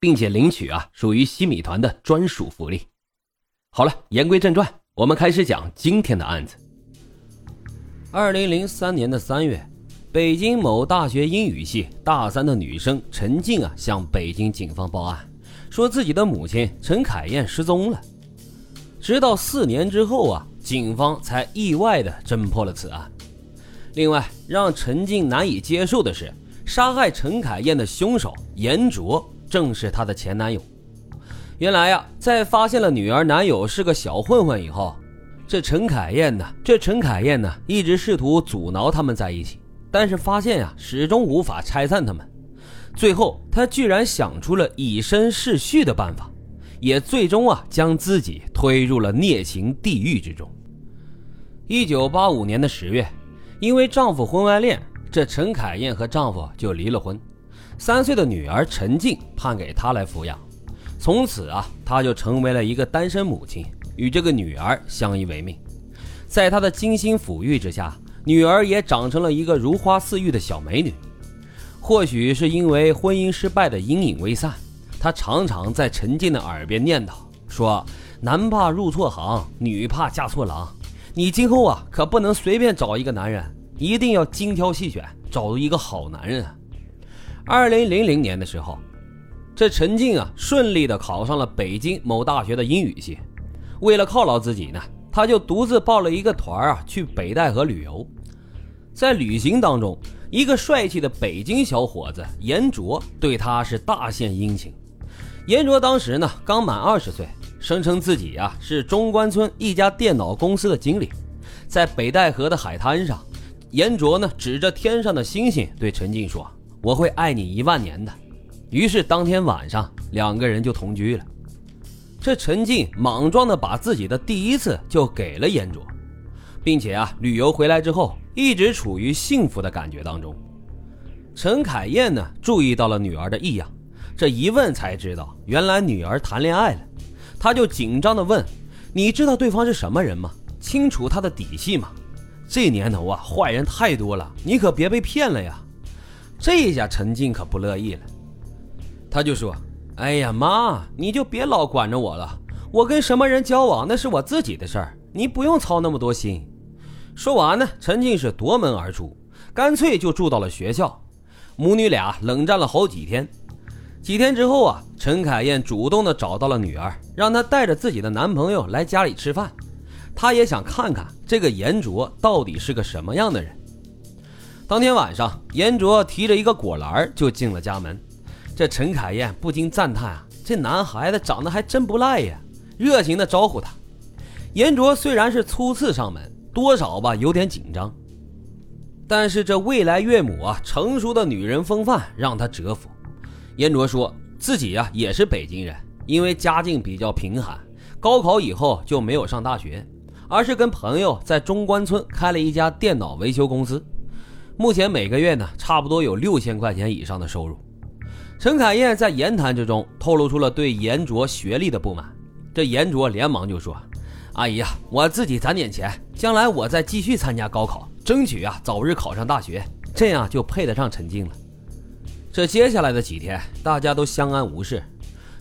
并且领取啊，属于西米团的专属福利。好了，言归正传，我们开始讲今天的案子。二零零三年的三月，北京某大学英语系大三的女生陈静啊，向北京警方报案，说自己的母亲陈凯燕失踪了。直到四年之后啊，警方才意外的侦破了此案。另外，让陈静难以接受的是，杀害陈凯燕的凶手严卓。正是她的前男友。原来呀，在发现了女儿男友是个小混混以后，这陈凯燕呢，这陈凯燕呢，一直试图阻挠他们在一起，但是发现呀，始终无法拆散他们。最后，她居然想出了以身试婿的办法，也最终啊，将自己推入了孽情地狱之中。一九八五年的十月，因为丈夫婚外恋，这陈凯燕和丈夫就离了婚。三岁的女儿陈静判给他来抚养，从此啊，他就成为了一个单身母亲，与这个女儿相依为命。在他的精心抚育之下，女儿也长成了一个如花似玉的小美女。或许是因为婚姻失败的阴影未散，他常常在陈静的耳边念叨说：“男怕入错行，女怕嫁错郎。你今后啊，可不能随便找一个男人，一定要精挑细选，找到一个好男人。”二零零零年的时候，这陈静啊顺利的考上了北京某大学的英语系。为了犒劳自己呢，他就独自报了一个团啊去北戴河旅游。在旅行当中，一个帅气的北京小伙子严卓对他是大献殷勤。严卓当时呢刚满二十岁，声称自己呀是中关村一家电脑公司的经理。在北戴河的海滩上，严卓呢指着天上的星星对陈静说。我会爱你一万年的。于是当天晚上，两个人就同居了。这陈静莽撞的把自己的第一次就给了严卓，并且啊，旅游回来之后一直处于幸福的感觉当中。陈凯燕呢，注意到了女儿的异样，这一问才知道，原来女儿谈恋爱了。他就紧张的问：“你知道对方是什么人吗？清楚他的底细吗？这年头啊，坏人太多了，你可别被骗了呀。”这下陈静可不乐意了，他就说：“哎呀妈，你就别老管着我了，我跟什么人交往那是我自己的事儿，你不用操那么多心。”说完呢，陈静是夺门而出，干脆就住到了学校。母女俩冷战了好几天。几天之后啊，陈凯燕主动的找到了女儿，让她带着自己的男朋友来家里吃饭，她也想看看这个严卓到底是个什么样的人。当天晚上，严卓提着一个果篮就进了家门。这陈凯燕不禁赞叹啊，这男孩子长得还真不赖呀，热情的招呼他。严卓虽然是初次上门，多少吧有点紧张，但是这未来岳母啊，成熟的女人风范让他折服。严卓说自己呀也是北京人，因为家境比较贫寒，高考以后就没有上大学，而是跟朋友在中关村开了一家电脑维修公司。目前每个月呢，差不多有六千块钱以上的收入。陈凯燕在言谈之中透露出了对严卓学历的不满。这严卓连忙就说：“阿姨呀，我自己攒点钱，将来我再继续参加高考，争取啊早日考上大学，这样就配得上陈静了。”这接下来的几天，大家都相安无事。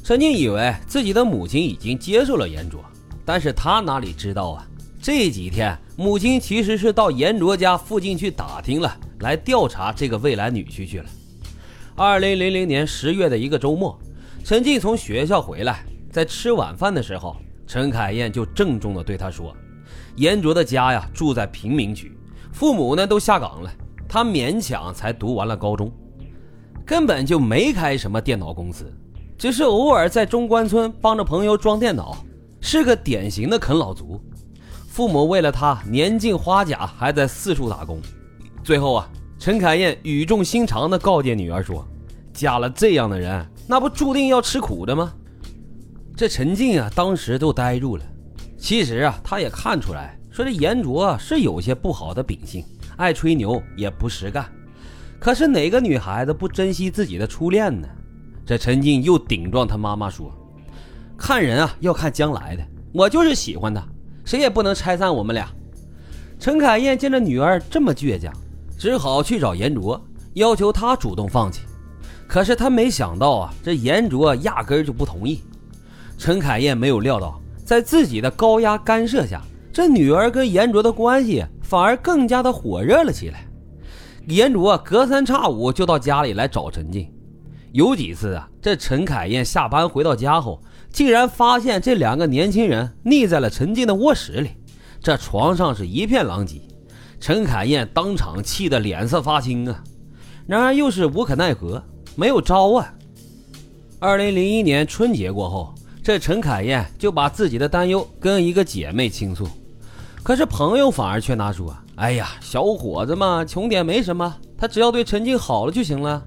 陈静以为自己的母亲已经接受了严卓，但是他哪里知道啊？这几天，母亲其实是到严卓家附近去打听了。来调查这个未来女婿去了。二零零零年十月的一个周末，陈静从学校回来，在吃晚饭的时候，陈凯燕就郑重地对他说：“严卓的家呀住在贫民区，父母呢都下岗了，他勉强才读完了高中，根本就没开什么电脑公司，只是偶尔在中关村帮着朋友装电脑，是个典型的啃老族。父母为了他年近花甲，还在四处打工。”最后啊，陈凯燕语重心长地告诫女儿说：“嫁了这样的人，那不注定要吃苦的吗？”这陈静啊，当时都呆住了。其实啊，他也看出来，说这严卓是有些不好的秉性，爱吹牛，也不实干。可是哪个女孩子不珍惜自己的初恋呢？这陈静又顶撞他妈妈说：“看人啊，要看将来的。我就是喜欢他，谁也不能拆散我们俩。”陈凯燕见着女儿这么倔强，只好去找严卓，要求他主动放弃。可是他没想到啊，这严卓压根就不同意。陈凯燕没有料到，在自己的高压干涉下，这女儿跟严卓的关系反而更加的火热了起来。严卓隔三差五就到家里来找陈静，有几次啊，这陈凯燕下班回到家后，竟然发现这两个年轻人腻在了陈静的卧室里，这床上是一片狼藉。陈凯燕当场气得脸色发青啊，然而又是无可奈何。没有招啊！二零零一年春节过后，这陈凯燕就把自己的担忧跟一个姐妹倾诉，可是朋友反而劝她说：“哎呀，小伙子嘛，穷点没什么，他只要对陈静好了就行了。”